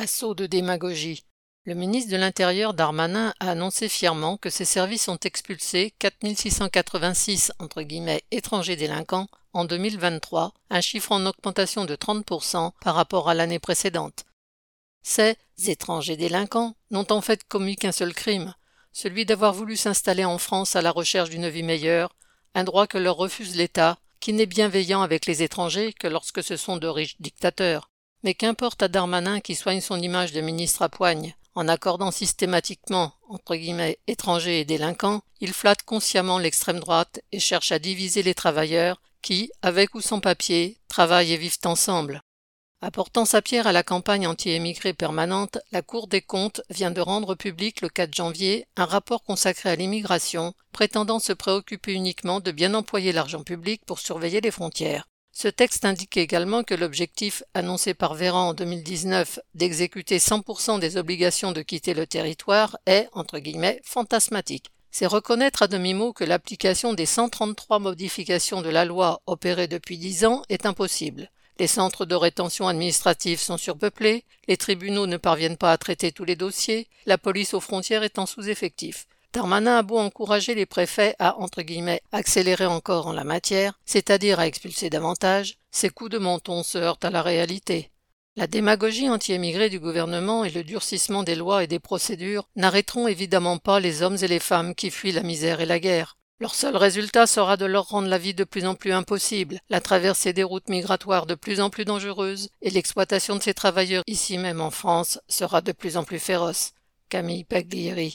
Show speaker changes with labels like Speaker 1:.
Speaker 1: Assaut de démagogie. Le ministre de l'Intérieur Darmanin a annoncé fièrement que ses services ont expulsé 4686 entre guillemets étrangers délinquants en 2023, un chiffre en augmentation de 30% par rapport à l'année précédente. Ces étrangers délinquants n'ont en fait commis qu'un seul crime, celui d'avoir voulu s'installer en France à la recherche d'une vie meilleure, un droit que leur refuse l'État, qui n'est bienveillant avec les étrangers que lorsque ce sont de riches dictateurs. Mais qu'importe à Darmanin qui soigne son image de ministre à poigne, en accordant systématiquement, entre guillemets, étrangers et délinquants, il flatte consciemment l'extrême droite et cherche à diviser les travailleurs qui, avec ou sans papier, travaillent et vivent ensemble. Apportant sa pierre à la campagne anti-émigrée permanente, la Cour des comptes vient de rendre public le 4 janvier un rapport consacré à l'immigration, prétendant se préoccuper uniquement de bien employer l'argent public pour surveiller les frontières. Ce texte indique également que l'objectif annoncé par Véran en 2019 d'exécuter 100% des obligations de quitter le territoire est, entre guillemets, fantasmatique. C'est reconnaître à demi-mot que l'application des 133 modifications de la loi opérées depuis 10 ans est impossible. Les centres de rétention administrative sont surpeuplés, les tribunaux ne parviennent pas à traiter tous les dossiers, la police aux frontières est en sous-effectif. Darmanin a beau encourager les préfets à, entre guillemets, accélérer encore en la matière, c'est-à-dire à expulser davantage, ses coups de menton se heurtent à la réalité. La démagogie anti-émigrée du gouvernement et le durcissement des lois et des procédures n'arrêteront évidemment pas les hommes et les femmes qui fuient la misère et la guerre. Leur seul résultat sera de leur rendre la vie de plus en plus impossible, la traversée des routes migratoires de plus en plus dangereuses, et l'exploitation de ces travailleurs ici même en France sera de plus en plus féroce. Camille Paglieri